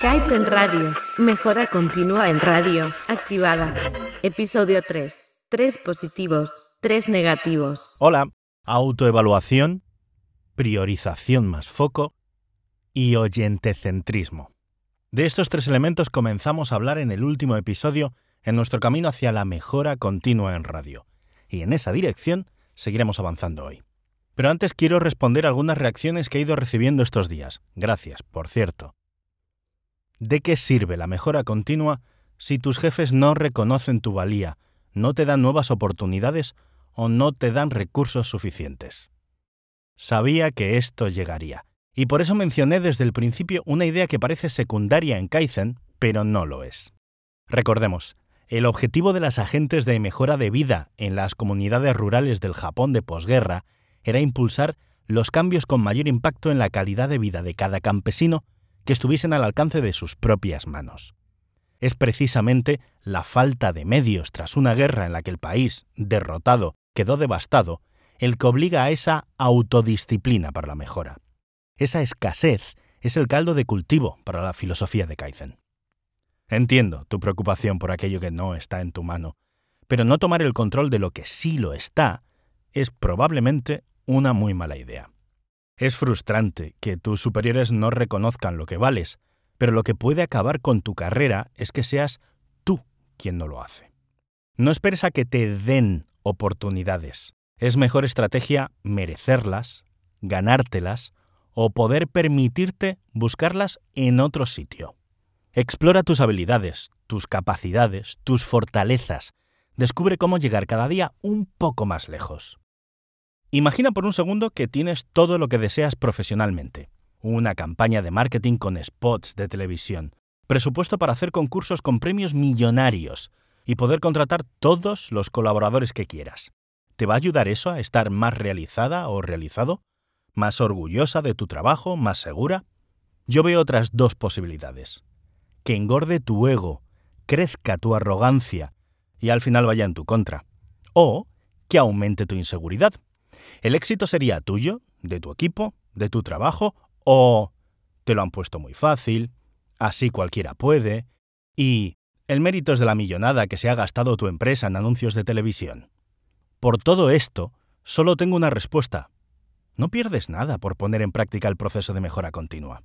Kaizen Radio. Mejora continua en radio. Activada. Episodio 3. Tres positivos, tres negativos. Hola. Autoevaluación, priorización más foco y oyentecentrismo. De estos tres elementos comenzamos a hablar en el último episodio en nuestro camino hacia la mejora continua en radio. Y en esa dirección seguiremos avanzando hoy. Pero antes quiero responder algunas reacciones que he ido recibiendo estos días. Gracias, por cierto. ¿De qué sirve la mejora continua si tus jefes no reconocen tu valía, no te dan nuevas oportunidades o no te dan recursos suficientes? Sabía que esto llegaría, y por eso mencioné desde el principio una idea que parece secundaria en Kaizen, pero no lo es. Recordemos, el objetivo de las agentes de mejora de vida en las comunidades rurales del Japón de posguerra era impulsar los cambios con mayor impacto en la calidad de vida de cada campesino que estuviesen al alcance de sus propias manos. Es precisamente la falta de medios tras una guerra en la que el país, derrotado, quedó devastado, el que obliga a esa autodisciplina para la mejora. Esa escasez es el caldo de cultivo para la filosofía de Kaizen. Entiendo tu preocupación por aquello que no está en tu mano, pero no tomar el control de lo que sí lo está es probablemente una muy mala idea. Es frustrante que tus superiores no reconozcan lo que vales, pero lo que puede acabar con tu carrera es que seas tú quien no lo hace. No esperes a que te den oportunidades. Es mejor estrategia merecerlas, ganártelas o poder permitirte buscarlas en otro sitio. Explora tus habilidades, tus capacidades, tus fortalezas. Descubre cómo llegar cada día un poco más lejos. Imagina por un segundo que tienes todo lo que deseas profesionalmente. Una campaña de marketing con spots de televisión, presupuesto para hacer concursos con premios millonarios y poder contratar todos los colaboradores que quieras. ¿Te va a ayudar eso a estar más realizada o realizado? ¿Más orgullosa de tu trabajo? ¿Más segura? Yo veo otras dos posibilidades. Que engorde tu ego, crezca tu arrogancia y al final vaya en tu contra. O que aumente tu inseguridad. El éxito sería tuyo, de tu equipo, de tu trabajo o te lo han puesto muy fácil, así cualquiera puede, y el mérito es de la millonada que se ha gastado tu empresa en anuncios de televisión. Por todo esto, solo tengo una respuesta, no pierdes nada por poner en práctica el proceso de mejora continua.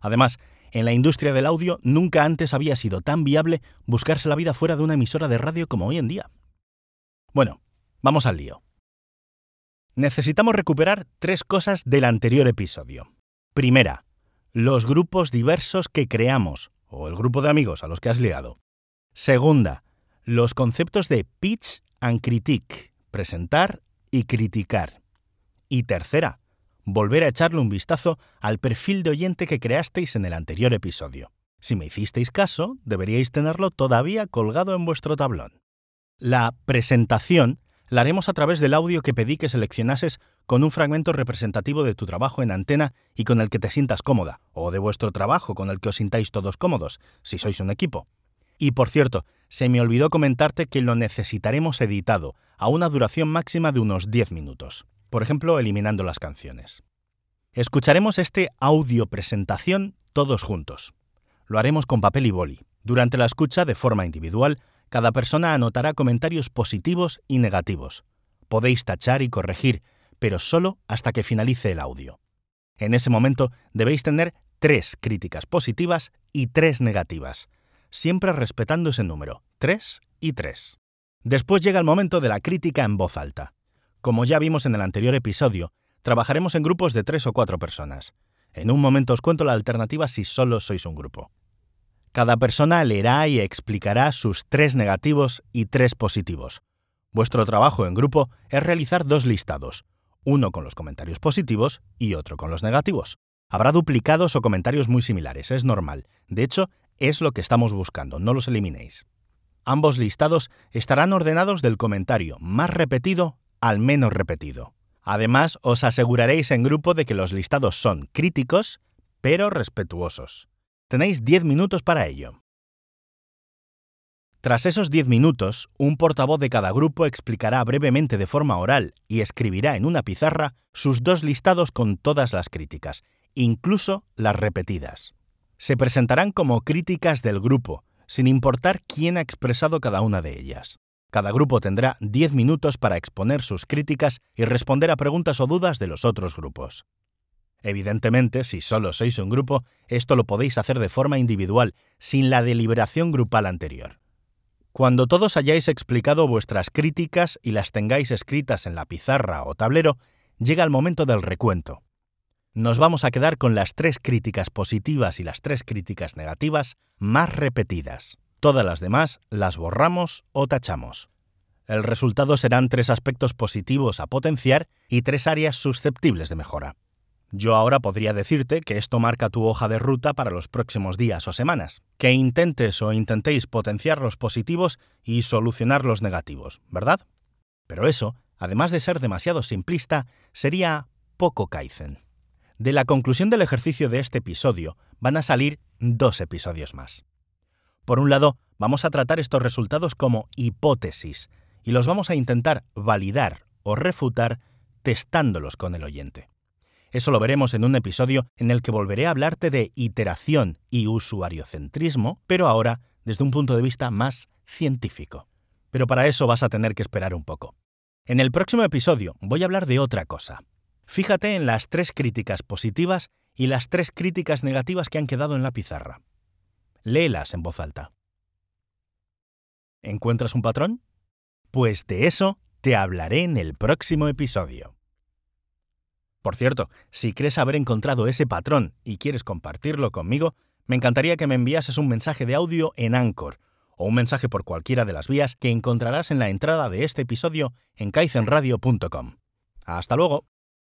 Además, en la industria del audio nunca antes había sido tan viable buscarse la vida fuera de una emisora de radio como hoy en día. Bueno, vamos al lío. Necesitamos recuperar tres cosas del anterior episodio. Primera, los grupos diversos que creamos, o el grupo de amigos a los que has liado. Segunda, los conceptos de pitch and critique, presentar y criticar. Y tercera, volver a echarle un vistazo al perfil de oyente que creasteis en el anterior episodio. Si me hicisteis caso, deberíais tenerlo todavía colgado en vuestro tablón. La presentación la haremos a través del audio que pedí que seleccionases con un fragmento representativo de tu trabajo en antena y con el que te sientas cómoda, o de vuestro trabajo con el que os sintáis todos cómodos, si sois un equipo. Y por cierto, se me olvidó comentarte que lo necesitaremos editado, a una duración máxima de unos 10 minutos por ejemplo, eliminando las canciones. Escucharemos este audio presentación todos juntos. Lo haremos con papel y boli. Durante la escucha, de forma individual, cada persona anotará comentarios positivos y negativos. Podéis tachar y corregir, pero solo hasta que finalice el audio. En ese momento debéis tener tres críticas positivas y tres negativas, siempre respetando ese número, tres y tres. Después llega el momento de la crítica en voz alta. Como ya vimos en el anterior episodio, trabajaremos en grupos de tres o cuatro personas. En un momento os cuento la alternativa si solo sois un grupo. Cada persona leerá y explicará sus tres negativos y tres positivos. Vuestro trabajo en grupo es realizar dos listados, uno con los comentarios positivos y otro con los negativos. Habrá duplicados o comentarios muy similares, es normal. De hecho, es lo que estamos buscando, no los eliminéis. Ambos listados estarán ordenados del comentario más repetido al menos repetido. Además, os aseguraréis en grupo de que los listados son críticos, pero respetuosos. Tenéis 10 minutos para ello. Tras esos 10 minutos, un portavoz de cada grupo explicará brevemente de forma oral y escribirá en una pizarra sus dos listados con todas las críticas, incluso las repetidas. Se presentarán como críticas del grupo, sin importar quién ha expresado cada una de ellas. Cada grupo tendrá 10 minutos para exponer sus críticas y responder a preguntas o dudas de los otros grupos. Evidentemente, si solo sois un grupo, esto lo podéis hacer de forma individual, sin la deliberación grupal anterior. Cuando todos hayáis explicado vuestras críticas y las tengáis escritas en la pizarra o tablero, llega el momento del recuento. Nos vamos a quedar con las tres críticas positivas y las tres críticas negativas más repetidas. Todas las demás las borramos o tachamos. El resultado serán tres aspectos positivos a potenciar y tres áreas susceptibles de mejora. Yo ahora podría decirte que esto marca tu hoja de ruta para los próximos días o semanas, que intentes o intentéis potenciar los positivos y solucionar los negativos, ¿verdad? Pero eso, además de ser demasiado simplista, sería poco Kaizen. De la conclusión del ejercicio de este episodio van a salir dos episodios más. Por un lado, vamos a tratar estos resultados como hipótesis y los vamos a intentar validar o refutar testándolos con el oyente. Eso lo veremos en un episodio en el que volveré a hablarte de iteración y usuariocentrismo, pero ahora desde un punto de vista más científico. Pero para eso vas a tener que esperar un poco. En el próximo episodio voy a hablar de otra cosa. Fíjate en las tres críticas positivas y las tres críticas negativas que han quedado en la pizarra. Léelas en voz alta. ¿Encuentras un patrón? Pues de eso te hablaré en el próximo episodio. Por cierto, si crees haber encontrado ese patrón y quieres compartirlo conmigo, me encantaría que me enviases un mensaje de audio en Anchor o un mensaje por cualquiera de las vías que encontrarás en la entrada de este episodio en kaizenradio.com. Hasta luego.